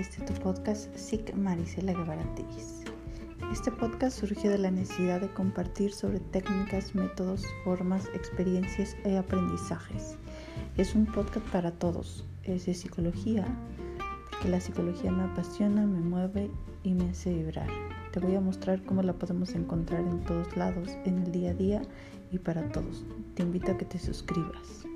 Este tu podcast SIC Marisela Guevara Este podcast surgió de la necesidad de compartir sobre técnicas, métodos, formas, experiencias y aprendizajes. Es un podcast para todos, es de psicología, porque la psicología me apasiona, me mueve y me hace vibrar. Te voy a mostrar cómo la podemos encontrar en todos lados, en el día a día y para todos. Te invito a que te suscribas.